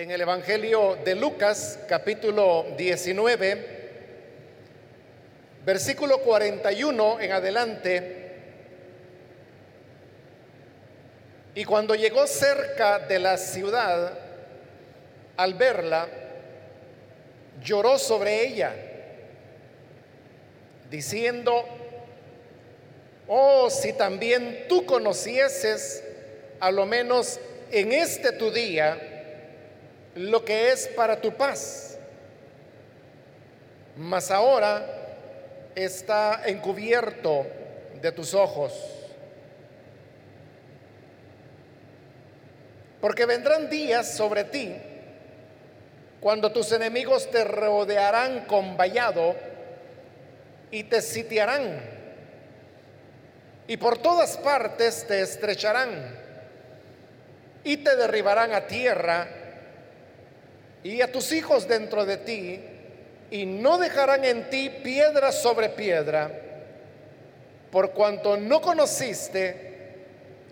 en el Evangelio de Lucas, capítulo 19, versículo 41 en adelante. Y cuando llegó cerca de la ciudad, al verla, lloró sobre ella, diciendo, oh, si también tú conocieses, a lo menos en este tu día, lo que es para tu paz. Mas ahora está encubierto de tus ojos. Porque vendrán días sobre ti cuando tus enemigos te rodearán con vallado y te sitiarán y por todas partes te estrecharán y te derribarán a tierra y a tus hijos dentro de ti, y no dejarán en ti piedra sobre piedra, por cuanto no conociste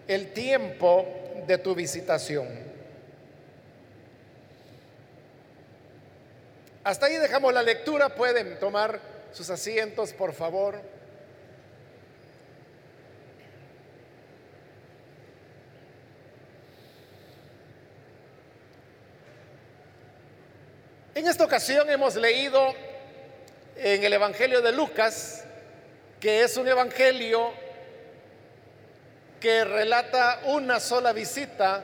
el tiempo de tu visitación. Hasta ahí dejamos la lectura, pueden tomar sus asientos, por favor. En esta ocasión hemos leído en el Evangelio de Lucas, que es un evangelio que relata una sola visita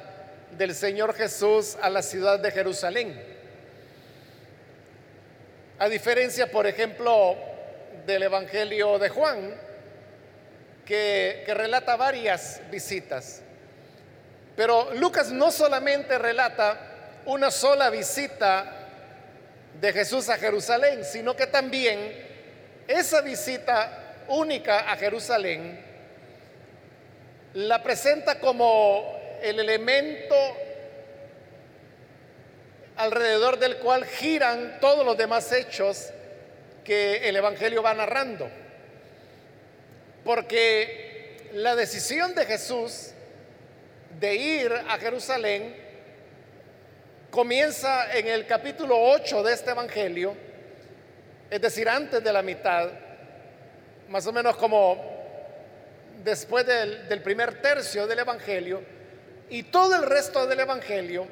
del Señor Jesús a la ciudad de Jerusalén. A diferencia, por ejemplo, del Evangelio de Juan, que, relata varias visitas. Pero Lucas no solamente relata una sola visita de Jesús a Jerusalén, sino que también esa visita única a Jerusalén la presenta como el elemento alrededor del cual giran todos los demás hechos que el Evangelio va narrando. Porque la decisión de Jesús de ir a Jerusalén comienza en el capítulo 8 de este Evangelio, es decir, antes de la mitad, más o menos como después del, del primer tercio del Evangelio, y todo el resto del Evangelio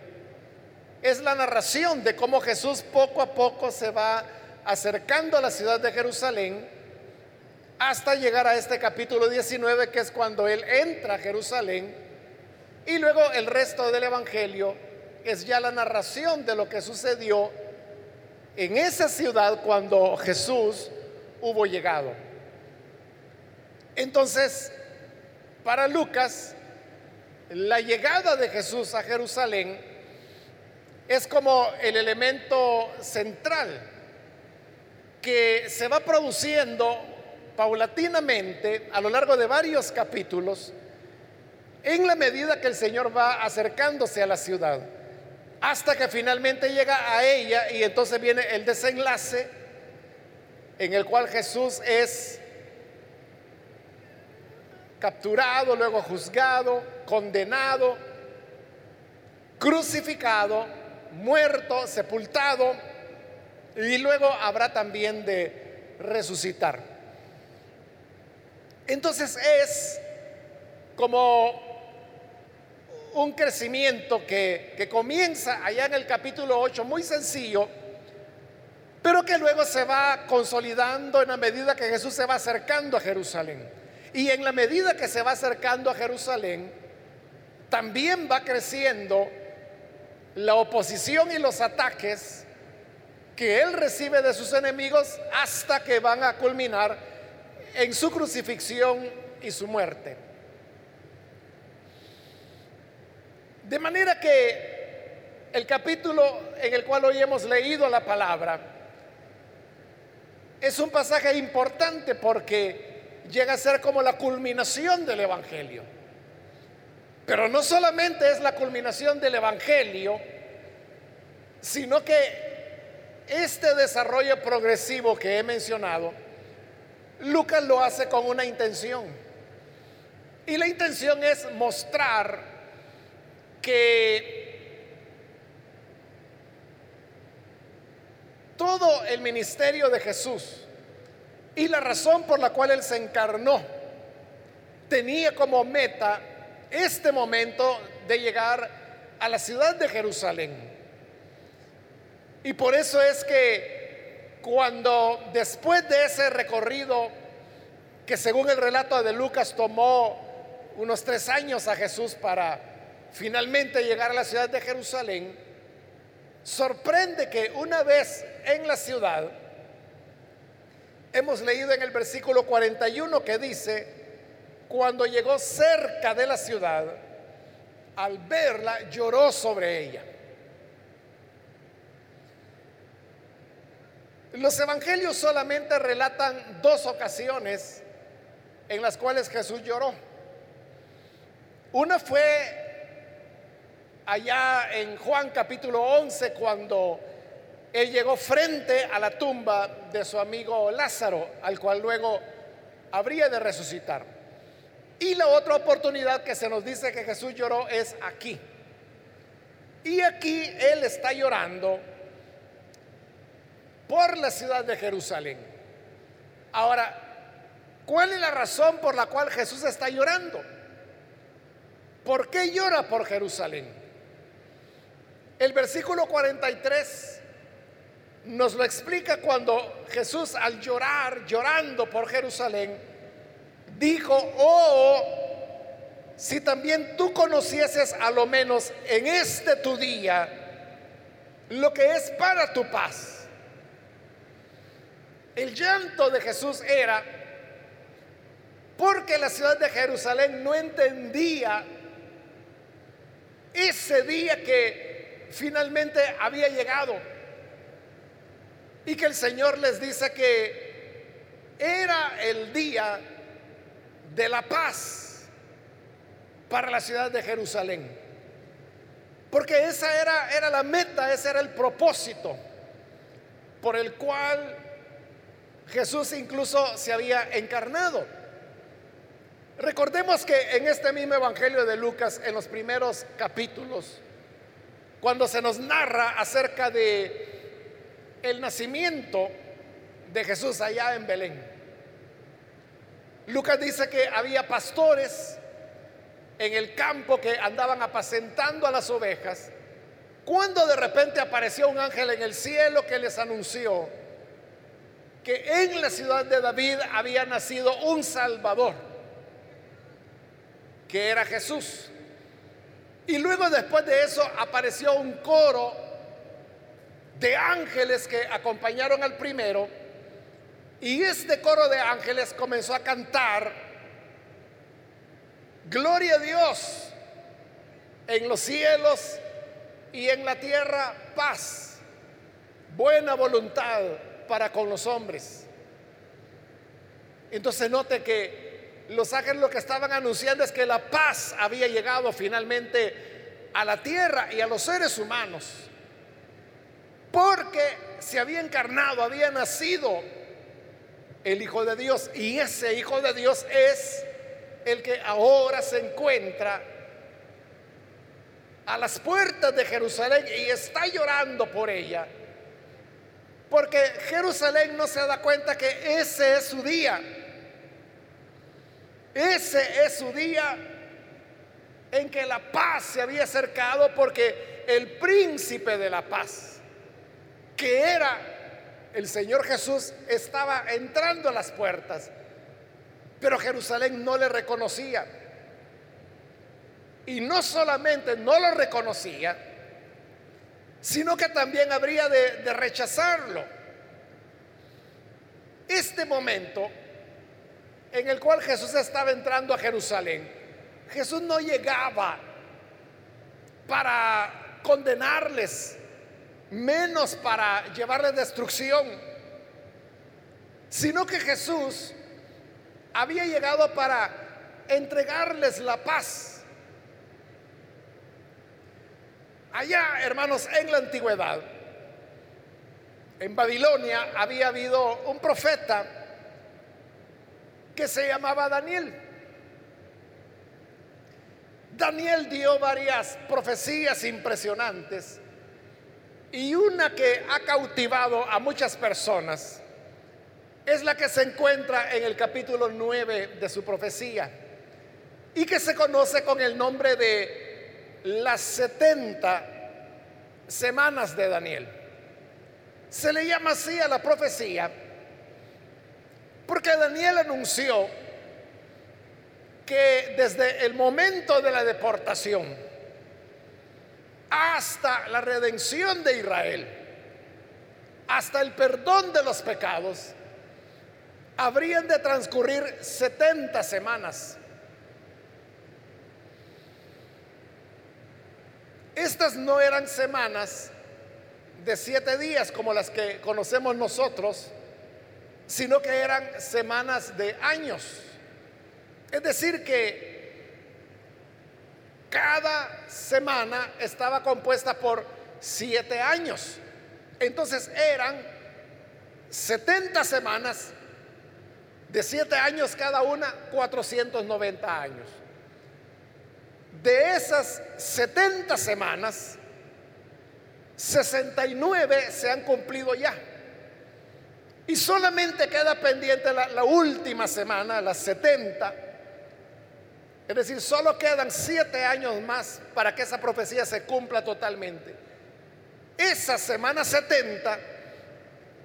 es la narración de cómo Jesús poco a poco se va acercando a la ciudad de Jerusalén hasta llegar a este capítulo 19, que es cuando Él entra a Jerusalén, y luego el resto del Evangelio es ya la narración de lo que sucedió en esa ciudad cuando Jesús hubo llegado. Entonces, para Lucas, la llegada de Jesús a Jerusalén es como el elemento central que se va produciendo paulatinamente a lo largo de varios capítulos en la medida que el Señor va acercándose a la ciudad hasta que finalmente llega a ella y entonces viene el desenlace en el cual Jesús es capturado, luego juzgado, condenado, crucificado, muerto, sepultado y luego habrá también de resucitar. Entonces es como un crecimiento que, que comienza allá en el capítulo 8, muy sencillo, pero que luego se va consolidando en la medida que Jesús se va acercando a Jerusalén. Y en la medida que se va acercando a Jerusalén, también va creciendo la oposición y los ataques que él recibe de sus enemigos hasta que van a culminar en su crucifixión y su muerte. De manera que el capítulo en el cual hoy hemos leído la palabra es un pasaje importante porque llega a ser como la culminación del Evangelio. Pero no solamente es la culminación del Evangelio, sino que este desarrollo progresivo que he mencionado, Lucas lo hace con una intención. Y la intención es mostrar que todo el ministerio de Jesús y la razón por la cual Él se encarnó tenía como meta este momento de llegar a la ciudad de Jerusalén. Y por eso es que cuando después de ese recorrido, que según el relato de Lucas tomó unos tres años a Jesús para finalmente llegar a la ciudad de Jerusalén, sorprende que una vez en la ciudad, hemos leído en el versículo 41 que dice, cuando llegó cerca de la ciudad, al verla lloró sobre ella. Los evangelios solamente relatan dos ocasiones en las cuales Jesús lloró. Una fue allá en Juan capítulo 11 cuando él llegó frente a la tumba de su amigo Lázaro, al cual luego habría de resucitar. Y la otra oportunidad que se nos dice que Jesús lloró es aquí. Y aquí Él está llorando por la ciudad de Jerusalén. Ahora, ¿cuál es la razón por la cual Jesús está llorando? ¿Por qué llora por Jerusalén? El versículo 43 nos lo explica cuando Jesús al llorar, llorando por Jerusalén, dijo, oh, si también tú conocieses a lo menos en este tu día lo que es para tu paz. El llanto de Jesús era porque la ciudad de Jerusalén no entendía ese día que finalmente había llegado y que el Señor les dice que era el día de la paz para la ciudad de Jerusalén. Porque esa era, era la meta, ese era el propósito por el cual Jesús incluso se había encarnado. Recordemos que en este mismo Evangelio de Lucas, en los primeros capítulos, cuando se nos narra acerca de el nacimiento de Jesús allá en Belén, Lucas dice que había pastores en el campo que andaban apacentando a las ovejas, cuando de repente apareció un ángel en el cielo que les anunció que en la ciudad de David había nacido un Salvador, que era Jesús. Y luego después de eso apareció un coro de ángeles que acompañaron al primero y este coro de ángeles comenzó a cantar, Gloria a Dios en los cielos y en la tierra paz, buena voluntad para con los hombres. Entonces note que los ángeles lo que estaban anunciando es que la paz había llegado finalmente a la tierra y a los seres humanos, porque se había encarnado, había nacido el Hijo de Dios. Y ese Hijo de Dios es el que ahora se encuentra a las puertas de Jerusalén y está llorando por ella. Porque Jerusalén no se da cuenta que ese es su día. Ese es su día en que la paz se había acercado porque el príncipe de la paz, que era el Señor Jesús estaba entrando a las puertas, pero Jerusalén no le reconocía. Y no solamente no lo reconocía, sino que también habría de, de rechazarlo. Este momento en el cual Jesús estaba entrando a Jerusalén, Jesús no llegaba para condenarles menos para llevarle destrucción, sino que Jesús había llegado para entregarles la paz. Allá, hermanos, en la antigüedad, en Babilonia había habido un profeta que se llamaba Daniel. Daniel dio varias profecías impresionantes Y una que ha cautivado a muchas personas es la que se encuentra en el capítulo 9 de su profecía y que se conoce con el nombre de las 70 semanas de Daniel. Se le llama así a la profecía porque Daniel anunció que desde el momento de la deportación hasta la redención de Israel, hasta el perdón de los pecados, habrían de transcurrir 70 semanas. Estas no eran semanas de siete días como las que conocemos nosotros, sino que eran semanas de años. Es decir, que cada semana estaba compuesta por siete años. Entonces eran 70 semanas de siete años cada una, 490 años. De esas 70 semanas, 69 se han cumplido ya. Y solamente queda pendiente la, última semana, las 70. Es decir, solo quedan siete años más para que esa profecía se cumpla totalmente. Esa semana 70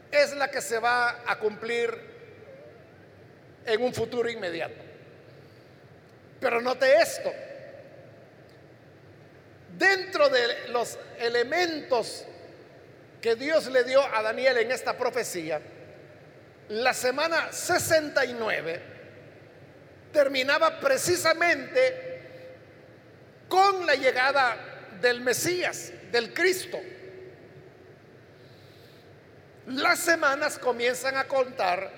es la que se va a cumplir en un futuro inmediato. Pero note esto, Dentro de los elementos que Dios le dio a Daniel en esta profecía, la semana 69 terminaba precisamente con la llegada del Mesías, del Cristo. Las semanas comienzan a contar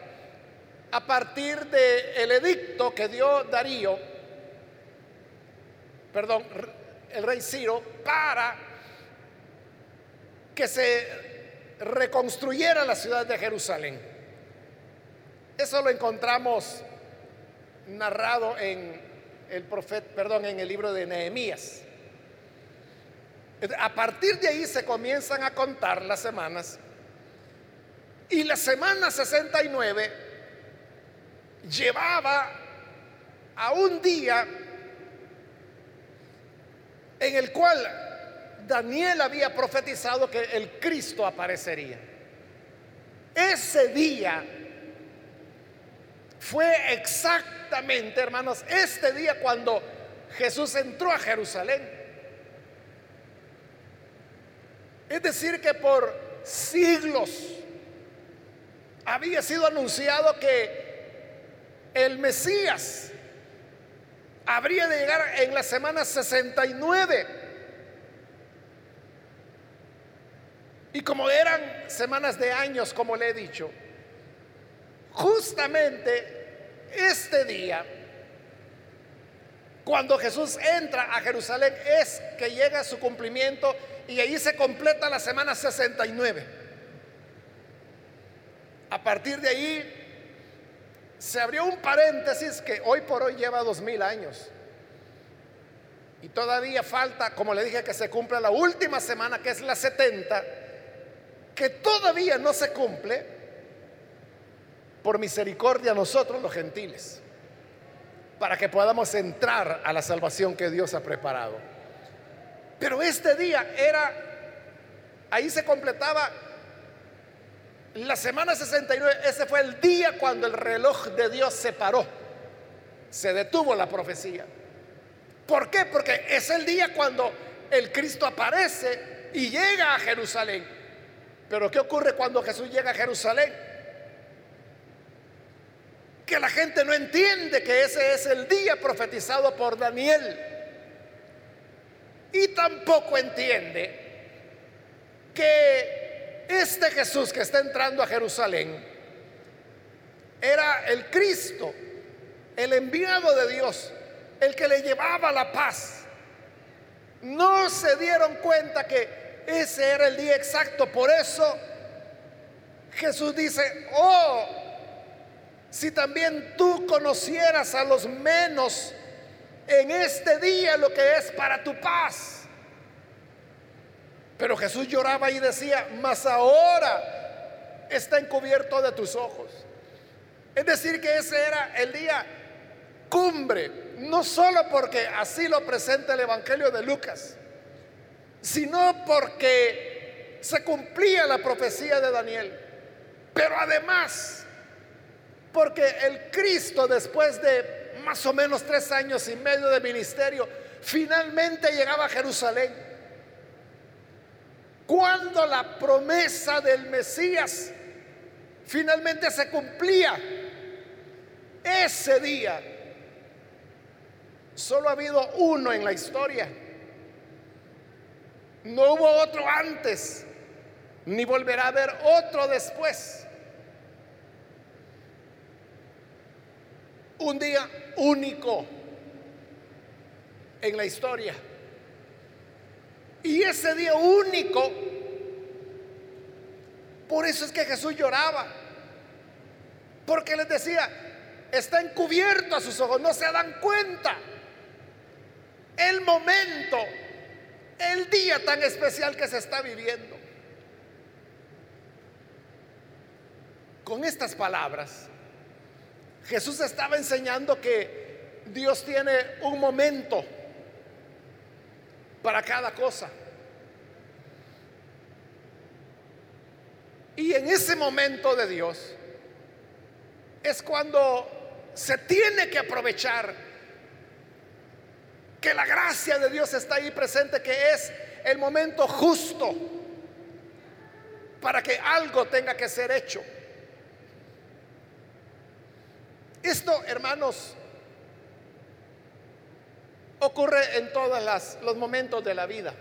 a partir del edicto que dio Darío, perdón, el rey Ciro para que se reconstruyera la ciudad de Jerusalén. Eso lo encontramos narrado en el profeta, perdón, en el libro de Nehemías. A partir de ahí se comienzan a contar las semanas y la semana 69 llevaba a un día en el cual Daniel había profetizado que el Cristo aparecería. Ese día fue exactamente, hermanos, este día cuando Jesús entró a Jerusalén. Es decir, que por siglos había sido anunciado que el Mesías habría de llegar en la semana 69. Y como eran semanas de años, como le he dicho, justamente este día, cuando Jesús entra a Jerusalén, es que llega su cumplimiento y ahí se completa la semana 69. A partir de ahí se abrió un paréntesis que hoy por hoy lleva dos mil años. Y todavía falta, como le dije, que se cumpla la última semana, que es la 70, que todavía no se cumple por misericordia nosotros los gentiles, para que podamos entrar a la salvación que Dios ha preparado. Pero este día era, ahí se completaba la semana 69, ese fue el día cuando el reloj de Dios se paró. Se detuvo la profecía. ¿Por qué? Porque es el día cuando el Cristo aparece y llega a Jerusalén. Pero ¿qué ocurre cuando Jesús llega a Jerusalén? Que la gente no entiende que ese es el día profetizado por Daniel. Y tampoco entiende que este Jesús que está entrando a Jerusalén era el Cristo, el enviado de Dios, el que le llevaba la paz. No se dieron cuenta que ese era el día exacto. Por eso Jesús dice, oh, si también tú conocieras a los menos en este día lo que es para tu paz. Pero Jesús lloraba y decía, mas ahora está encubierto de tus ojos. Es decir, que ese era el día cumbre, no solo porque así lo presenta el Evangelio de Lucas, sino porque se cumplía la profecía de Daniel. Pero además, porque el Cristo después de más o menos tres años y medio de ministerio, finalmente llegaba a Jerusalén. Cuando la promesa del Mesías finalmente se cumplía, ese día solo ha habido uno en la historia. No hubo otro antes, ni volverá a haber otro después. Un día único en la historia. Y ese día único, por eso es que Jesús lloraba. Porque les decía, está encubierto a sus ojos, no se dan cuenta. El momento, el día tan especial que se está viviendo. Con estas palabras, Jesús estaba enseñando que Dios tiene un momento para cada cosa. Y en ese momento de Dios es cuando se tiene que aprovechar que la gracia de Dios está ahí presente, que es el momento justo para que algo tenga que ser hecho. Esto, hermanos, ocurre en todos los momentos de la vida.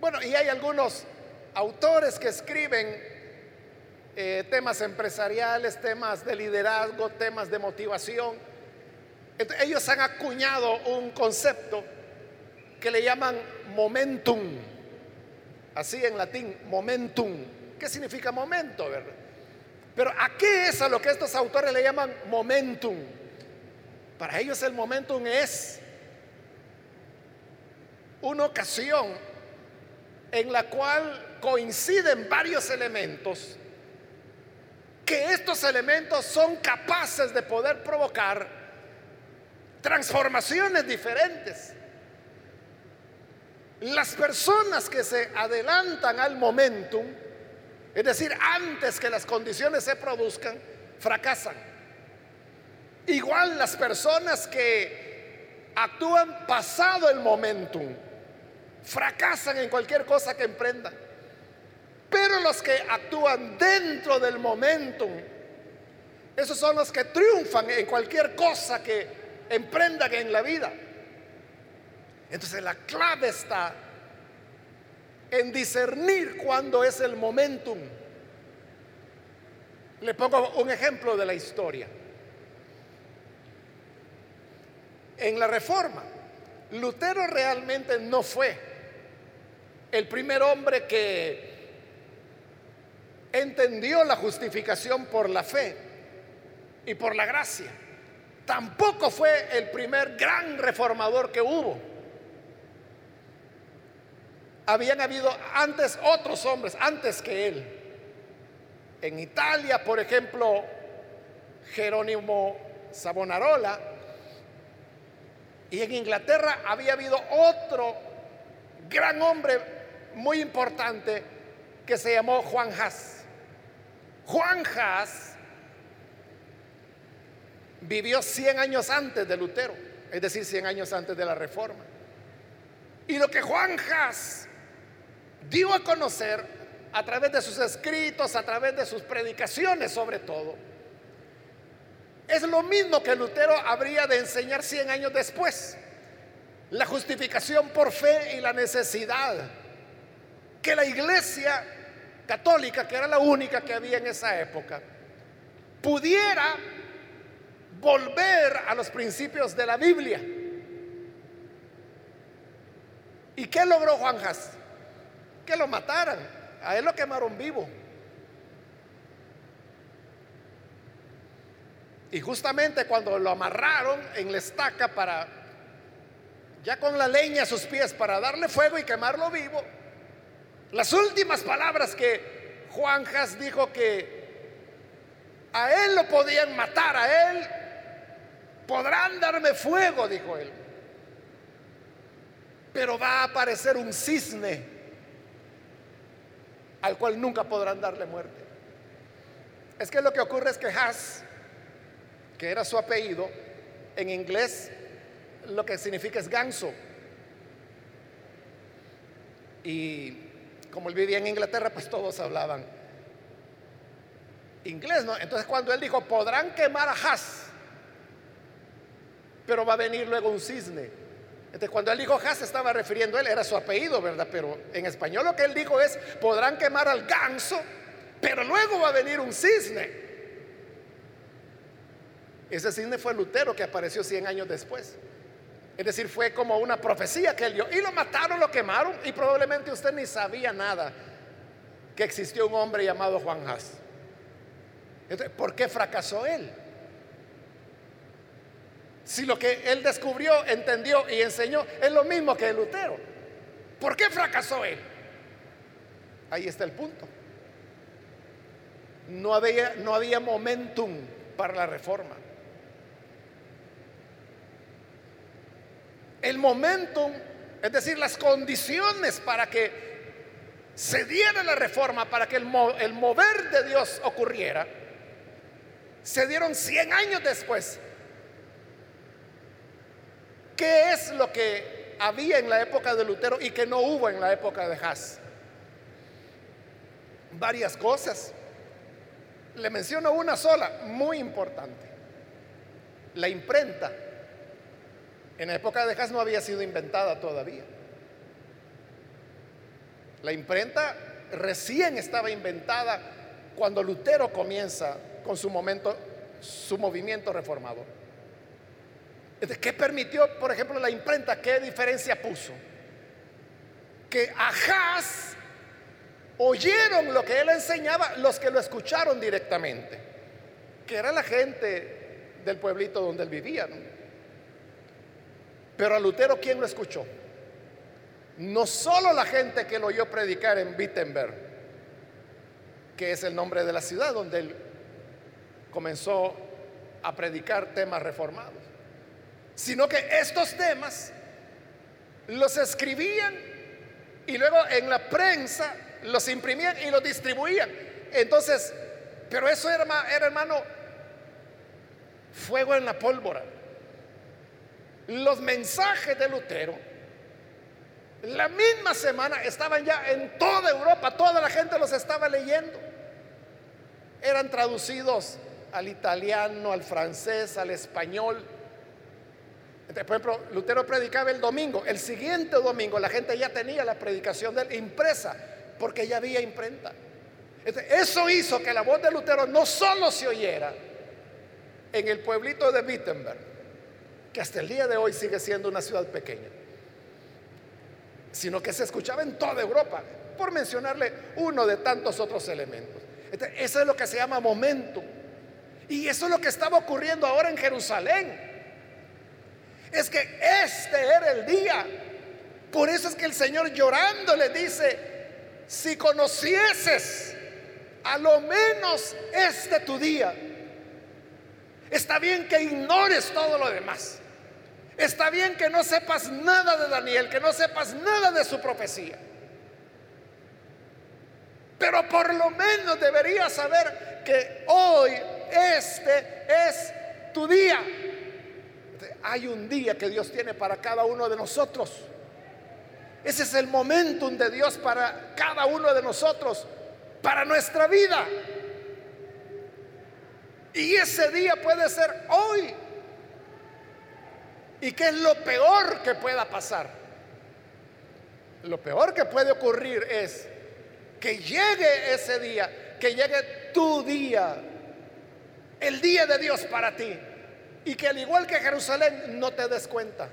Bueno, y hay algunos autores que escriben eh, temas empresariales, temas de liderazgo, temas de motivación. ellos han acuñado un concepto que le llaman momentum, así en latín, momentum. ¿Qué significa momento? Pero ¿a qué es a lo que estos autores le llaman momentum? Para ellos el momentum es una ocasión en la cual coinciden varios elementos, que estos elementos son capaces de poder provocar transformaciones diferentes. Las personas que se adelantan al momentum, es decir, antes que las condiciones se produzcan, fracasan. Igual las personas que actúan pasado el momentum, fracasan en cualquier cosa que emprendan. Pero los que actúan dentro del momentum, esos son los que triunfan en cualquier cosa que emprendan en la vida. Entonces la clave está en discernir cuándo es el momentum. Le pongo un ejemplo de la historia. en la reforma. Lutero realmente no fue el primer hombre que entendió la justificación por la fe y por la gracia. Tampoco fue el primer gran reformador que hubo. Habían habido antes otros hombres, antes que él. En Italia, por ejemplo, Jerónimo Savonarola y en Inglaterra había habido otro gran hombre muy importante que se llamó Juan Haas. Juan Haas vivió 100 años antes de Lutero, es decir, 100 años antes de la reforma. Y lo que Juan Haas dio a conocer a través de sus escritos, a través de sus predicaciones sobre todo, es lo mismo que Lutero habría de enseñar 100 años después. La justificación por fe y la necesidad. Que la iglesia católica, que era la única que había en esa época, pudiera volver a los principios de la Biblia. ¿Y qué logró Juan Jas? Que lo mataran. A él lo quemaron vivo. Y justamente cuando lo amarraron en la estaca para ya con la leña a sus pies para darle fuego y quemarlo vivo, las últimas palabras que Juan Jas dijo que a él lo podían matar, a él podrán darme fuego, dijo él. Pero va a aparecer un cisne al cual nunca podrán darle muerte. Es que lo que ocurre es que Has, que era su apellido, en inglés lo que significa es ganso. Y como él vivía en Inglaterra, pues todos hablaban inglés, ¿no? Entonces cuando él dijo, podrán quemar a Has, pero va a venir luego un cisne. Entonces cuando él dijo Has estaba refiriendo a él, era su apellido, ¿verdad? Pero en español lo que él dijo es, podrán quemar al ganso, pero luego va a venir un cisne. Ese cisne fue Lutero que apareció 100 años después. Es decir, fue como una profecía que él dio. Y lo mataron, lo quemaron y probablemente usted ni sabía nada que existió un hombre llamado Juan Haas. Entonces, ¿por qué fracasó él? Si lo que él descubrió, entendió y enseñó es lo mismo que Lutero. ¿Por qué fracasó él? Ahí está el punto. No había, no había momentum para la reforma. el momentum, es decir, las condiciones para que se diera la reforma, para que el, mover de Dios ocurriera, se dieron 100 años después. ¿Qué es lo que había en la época de Lutero y que no hubo en la época de Haas? Varias cosas. Le menciono una sola, muy importante. La imprenta. En la época de Haas no había sido inventada todavía. La imprenta recién estaba inventada cuando Lutero comienza con su momento, su movimiento reformador. ¿Qué permitió, por ejemplo, la imprenta? ¿Qué diferencia puso? Que a Haas oyeron lo que él enseñaba los que lo escucharon directamente, que era la gente del pueblito donde él vivía. Pero a Lutero, ¿quién lo escuchó? No solo la gente que lo oyó predicar en Wittenberg, que es el nombre de la ciudad donde él comenzó a predicar temas reformados, sino que estos temas los escribían y luego en la prensa los imprimían y los distribuían. Entonces, pero eso era, hermano, fuego en la pólvora los mensajes de Lutero, la misma semana estaban ya en toda Europa, toda la gente los estaba leyendo. Eran traducidos al italiano, al francés, al español. Por ejemplo, Lutero predicaba el domingo. El siguiente domingo la gente ya tenía la predicación de él impresa, porque ya había imprenta. Eso hizo que la voz de Lutero no solo se oyera en el pueblito de Wittenberg, que hasta el día de hoy sigue siendo una ciudad pequeña, sino que se escuchaba en toda Europa, por mencionarle uno de tantos otros elementos. eso es lo que se llama momento. Y eso es lo que estaba ocurriendo ahora en Jerusalén. Es que este era el día. Por eso es que el Señor llorando le dice, si conocieses a lo menos este tu día, está bien que ignores todo lo demás. Está bien que no sepas nada de Daniel, que no sepas nada de su profecía. Pero por lo menos deberías saber que hoy este es tu día. Hay un día que Dios tiene para cada uno de nosotros. Ese es el momentum de Dios para cada uno de nosotros, para nuestra vida. Y ese día puede ser hoy. ¿Y qué es lo peor que pueda pasar? Lo peor que puede ocurrir es que llegue ese día, que llegue tu día, el día de Dios para ti, y que al igual que Jerusalén no te des cuenta,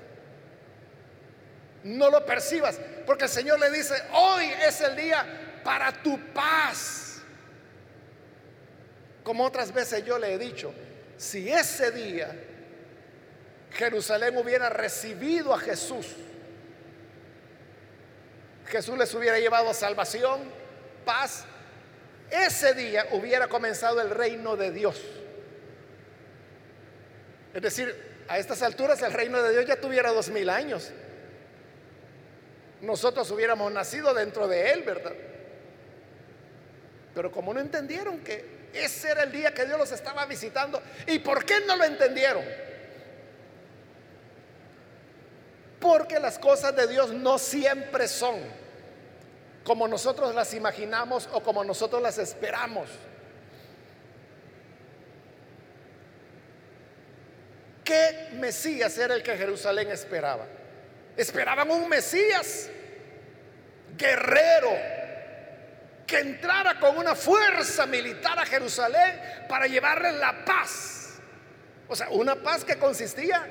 no lo percibas, porque el Señor le dice, hoy es el día para tu paz. Como otras veces yo le he dicho, si ese día Jerusalén hubiera recibido a Jesús, Jesús les hubiera llevado salvación, paz, ese día hubiera comenzado el reino de Dios. Es decir, a estas alturas el reino de Dios ya tuviera dos mil años. Nosotros hubiéramos nacido dentro de él, ¿verdad? Pero como no entendieron que ese era el día que Dios los estaba visitando, ¿y por qué no lo entendieron? Porque las cosas de Dios no siempre son como nosotros las imaginamos o como nosotros las esperamos. ¿Qué Mesías era el que Jerusalén esperaba? Esperaban un Mesías guerrero que entrara con una fuerza militar a Jerusalén para llevarle la paz. O sea, una paz que consistía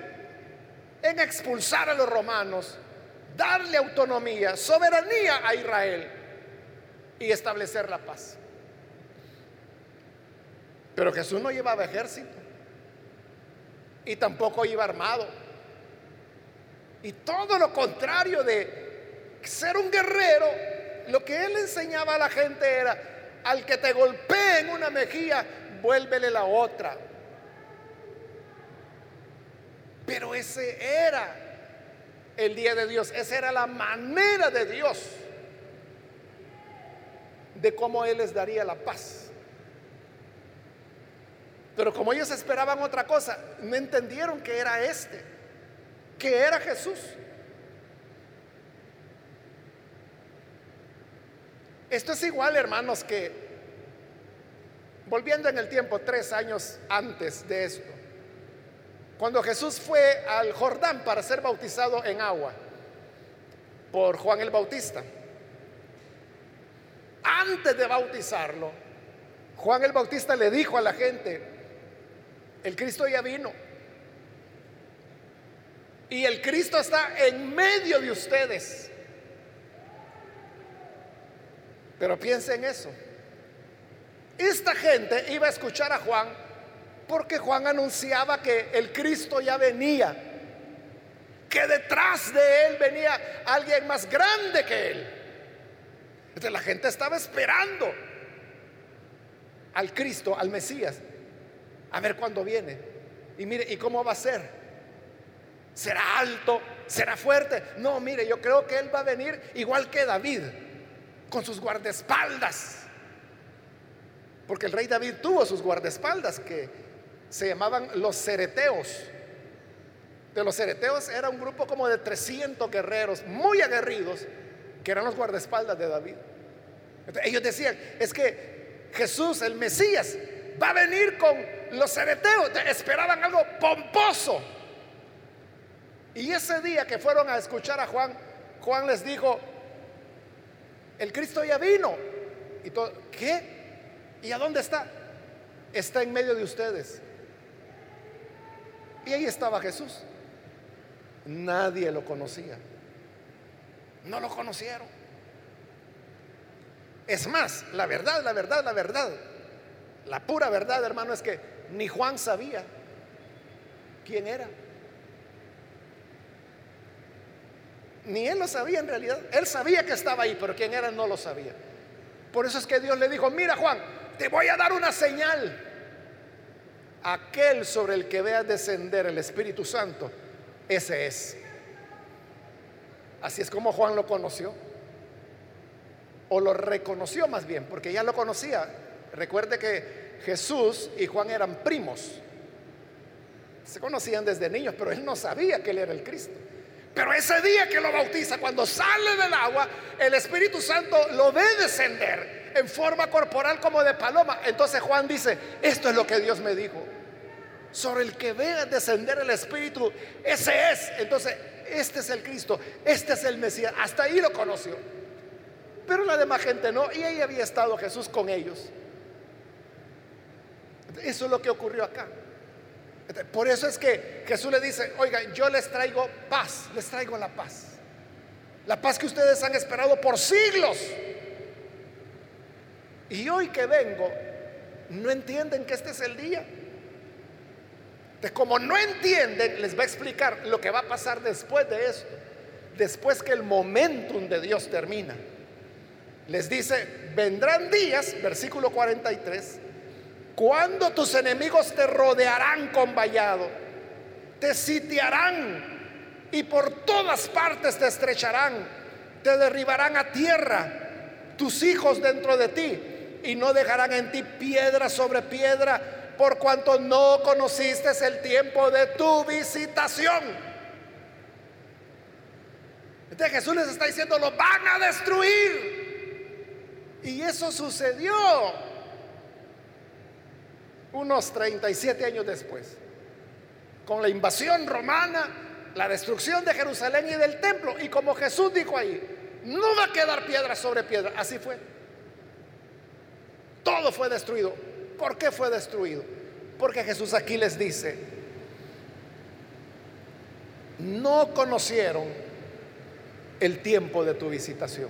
en expulsar a los romanos, darle autonomía, soberanía a Israel y establecer la paz. Pero Jesús no llevaba ejército y tampoco iba armado. Y todo lo contrario de ser un guerrero, lo que él enseñaba a la gente era, al que te golpee en una mejilla, vuélvele la otra. Pero ese era el día de Dios, esa era la manera de Dios de cómo Él les daría la paz. Pero como ellos esperaban otra cosa, no entendieron que era este, que era Jesús. Esto es igual, hermanos, que volviendo en el tiempo, tres años antes de esto, cuando Jesús fue al Jordán para ser bautizado en agua por Juan el Bautista. Antes de bautizarlo, Juan el Bautista le dijo a la gente, el Cristo ya vino. Y el Cristo está en medio de ustedes. Pero piensen en eso. Esta gente iba a escuchar a Juan porque Juan anunciaba que el Cristo ya venía, que detrás de él venía alguien más grande que él. Entonces la gente estaba esperando al Cristo, al Mesías, a ver cuándo viene. Y mire, ¿y cómo va a ser? ¿Será alto? ¿Será fuerte? No, mire, yo creo que él va a venir igual que David con sus guardaespaldas. Porque el rey David tuvo sus guardaespaldas que se llamaban los cereteos. De los cereteos era un grupo como de 300 guerreros muy aguerridos que eran los guardaespaldas de David. ellos decían, es que Jesús, el Mesías, va a venir con los cereteos. Esperaban algo pomposo. Y ese día que fueron a escuchar a Juan, Juan les dijo, el Cristo ya vino. Y ¿qué? ¿Y a dónde está? Está en medio de ustedes. Y ahí estaba Jesús. Nadie lo conocía. No lo conocieron. Es más, la verdad, la verdad, la verdad, la pura verdad, hermano, es que ni Juan sabía quién era. Ni él lo sabía en realidad. Él sabía que estaba ahí, pero quién era no lo sabía. Por eso es que Dios le dijo, mira Juan, te voy a dar una señal. Aquel sobre el que veas descender el Espíritu Santo, ese es. Así es como Juan lo conoció. O lo reconoció más bien, porque ya lo conocía. Recuerde que Jesús y Juan eran primos. Se conocían desde niños, pero él no sabía que él era el Cristo. Pero ese día que lo bautiza, cuando sale del agua, el Espíritu Santo lo ve descender en forma corporal como de paloma. Entonces Juan dice, esto es lo que Dios me dijo. Sobre el que vea descender el Espíritu, ese es. Entonces, este es el Cristo, este es el Mesías. Hasta ahí lo conoció. Pero la demás gente no. Y ahí había estado Jesús con ellos. Eso es lo que ocurrió acá. Por eso es que Jesús le dice, oigan, yo les traigo paz, les traigo la paz. La paz que ustedes han esperado por siglos. Y hoy que vengo, no entienden que este es el día. Entonces, como no entienden, les va a explicar lo que va a pasar después de esto, después que el momentum de Dios termina. Les dice, vendrán días, versículo 43, cuando tus enemigos te rodearán con vallado, te sitiarán y por todas partes te estrecharán, te derribarán a tierra, tus hijos dentro de ti, y no dejarán en ti piedra sobre piedra por cuanto no conociste el tiempo de tu visitación. Entonces Jesús les está diciendo, lo van a destruir. Y eso sucedió unos 37 años después, con la invasión romana, la destrucción de Jerusalén y del templo. Y como Jesús dijo ahí, no va a quedar piedra sobre piedra. Así fue. Todo fue destruido. ¿Por qué fue destruido? Porque Jesús aquí les dice, no conocieron el tiempo de tu visitación.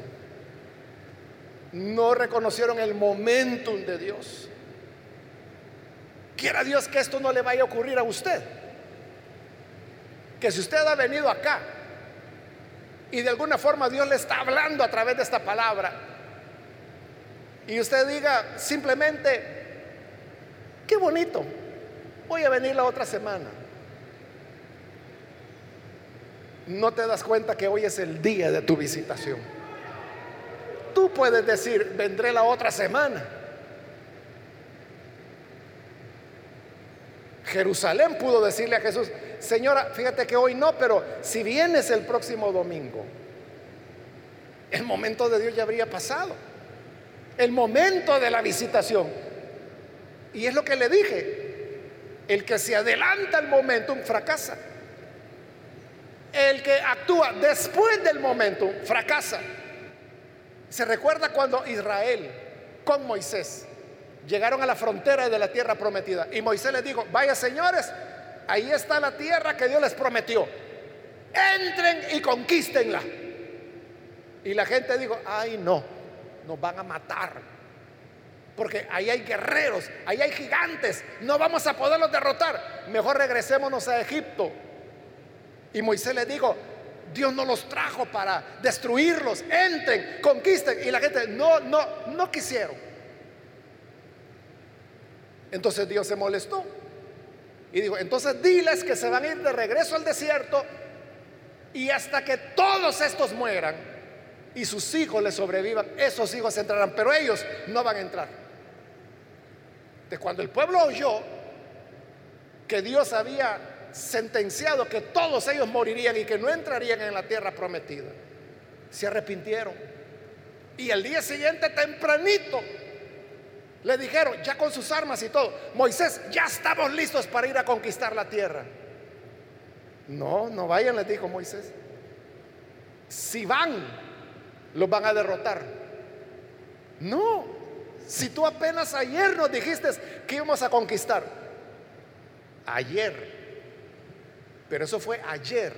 No reconocieron el momentum de Dios. Quiera Dios que esto no le vaya a ocurrir a usted. Que si usted ha venido acá y de alguna forma Dios le está hablando a través de esta palabra y usted diga simplemente, Qué bonito. Voy a venir la otra semana. No te das cuenta que hoy es el día de tu visitación. Tú puedes decir, vendré la otra semana. Jerusalén pudo decirle a Jesús, Señora, fíjate que hoy no, pero si vienes el próximo domingo, el momento de Dios ya habría pasado. El momento de la visitación. Y es lo que le dije. El que se adelanta al momentum fracasa. El que actúa después del momentum fracasa. Se recuerda cuando Israel con Moisés llegaron a la frontera de la tierra prometida. Y Moisés les dijo, vaya señores, ahí está la tierra que Dios les prometió. Entren y conquístenla. Y la gente dijo, ay no, nos van a matar porque ahí hay guerreros, ahí hay gigantes, no vamos a poderlos derrotar, mejor regresémonos a Egipto. Y Moisés le dijo, Dios no los trajo para destruirlos, entren, conquisten. Y la gente, no, no, no quisieron. Entonces Dios se molestó y dijo, entonces diles que se van a ir de regreso al desierto y hasta que todos estos mueran y sus hijos les sobrevivan, esos hijos entrarán, pero ellos no van a entrar de cuando el pueblo oyó que Dios había sentenciado que todos ellos morirían y que no entrarían en la tierra prometida, se arrepintieron. Y el día siguiente, tempranito, le dijeron, ya con sus armas y todo, Moisés, ya estamos listos para ir a conquistar la tierra. No, no vayan, les dijo Moisés. Si van, los van a derrotar. No, si tú apenas ayer nos dijiste que íbamos a conquistar. Ayer. Pero eso fue ayer.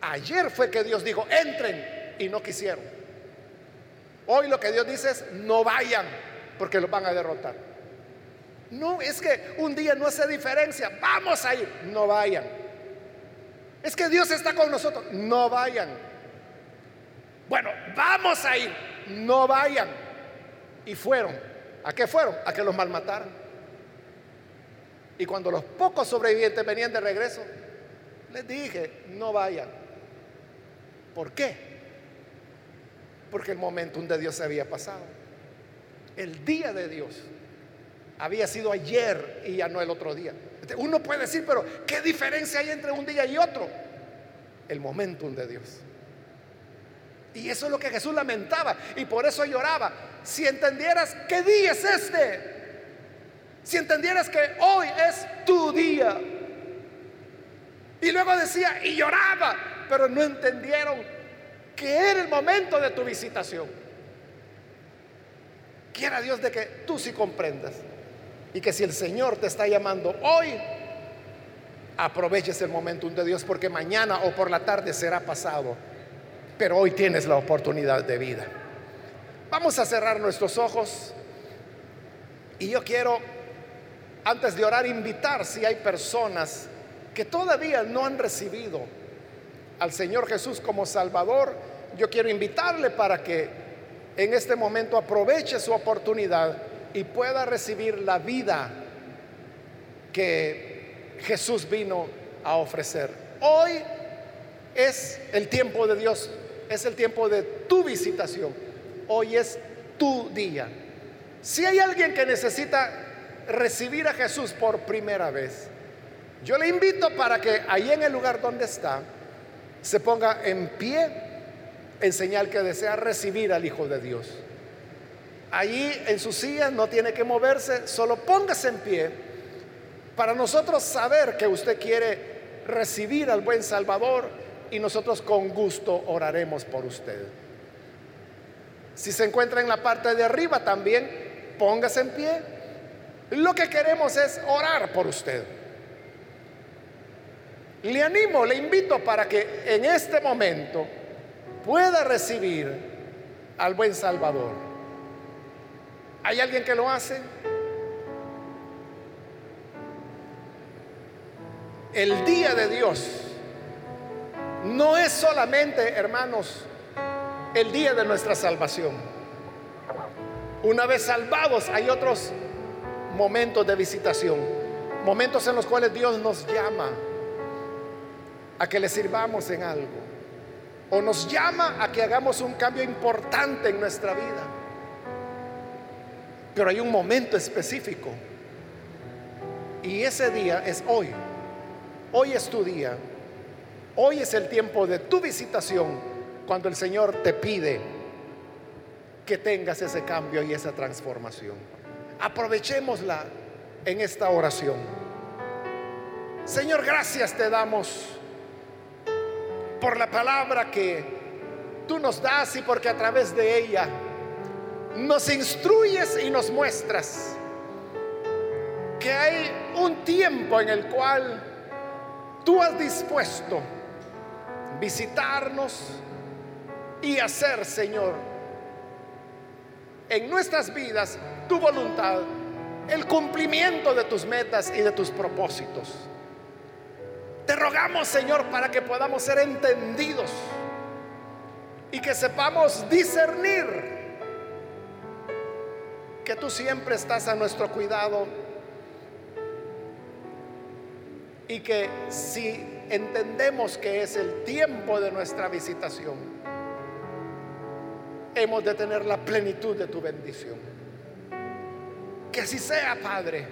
Ayer fue que Dios dijo, entren y no quisieron. Hoy lo que Dios dice es, no vayan porque los van a derrotar. No, es que un día no hace diferencia. Vamos a ir, no vayan. Es que Dios está con nosotros, no vayan. Bueno, vamos a ir, no vayan. Y fueron. ¿A qué fueron? A que los malmataran. Y cuando los pocos sobrevivientes venían de regreso, les dije, no vayan. ¿Por qué? Porque el momento de Dios se había pasado. El día de Dios había sido ayer y ya no el otro día. Uno puede decir, pero ¿qué diferencia hay entre un día y otro? El momentum de Dios. Y eso es lo que Jesús lamentaba y por eso lloraba. Si entendieras qué día es este, si entendieras que hoy es tu día. Y luego decía, y lloraba, pero no entendieron que era el momento de tu visitación. Quiera Dios de que tú sí comprendas y que si el Señor te está llamando hoy, aproveches el momento de Dios porque mañana o por la tarde será pasado pero hoy tienes la oportunidad de vida. Vamos a cerrar nuestros ojos y yo quiero antes de orar, invitar si hay personas que todavía no han recibido al Señor Jesús como Salvador. Yo quiero invitarle para que en este momento aproveche su oportunidad y pueda recibir la vida que Jesús vino a ofrecer. Hoy es el tiempo de Dios, es el tiempo de tu visitación. Hoy es tu día. Si hay alguien que necesita recibir a Jesús por primera vez, yo le invito para que ahí en el lugar donde está se ponga en pie en señal que desea recibir al Hijo de Dios. Allí en su silla no tiene que moverse, solo póngase en pie para nosotros saber que usted quiere recibir al buen Salvador y nosotros con gusto oraremos por usted. Si se encuentra en la parte de arriba también, póngase en pie. Lo que queremos es orar por usted. Le animo, le invito para que en este momento pueda recibir al buen Salvador. ¿Hay alguien que lo hace? El día de Dios no es solamente, hermanos, el día de nuestra salvación. Una vez salvados hay otros momentos de visitación, momentos en los cuales Dios nos llama a que le sirvamos en algo o nos llama a que hagamos un cambio importante en nuestra vida. Pero hay un momento específico y ese día es hoy. Hoy es tu día. Hoy es el tiempo de tu visitación cuando el Señor te pide que tengas ese cambio y esa transformación. Aprovechémosla en esta oración. Señor, gracias te damos por la palabra que tú nos das y porque a través de ella nos instruyes y nos muestras que hay un tiempo en el cual tú has dispuesto visitarnos y hacer, Señor, en nuestras vidas tu voluntad, el cumplimiento de tus metas y de tus propósitos. Te rogamos, Señor, para que podamos ser entendidos y que sepamos discernir que tú siempre estás a nuestro cuidado y que si entendemos que es el tiempo de nuestra visitación, hemos de tener la plenitud de tu bendición. Que así sea, Padre.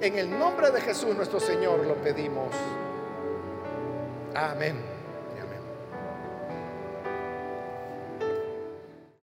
En el nombre de Jesús nuestro Señor lo pedimos. Amen.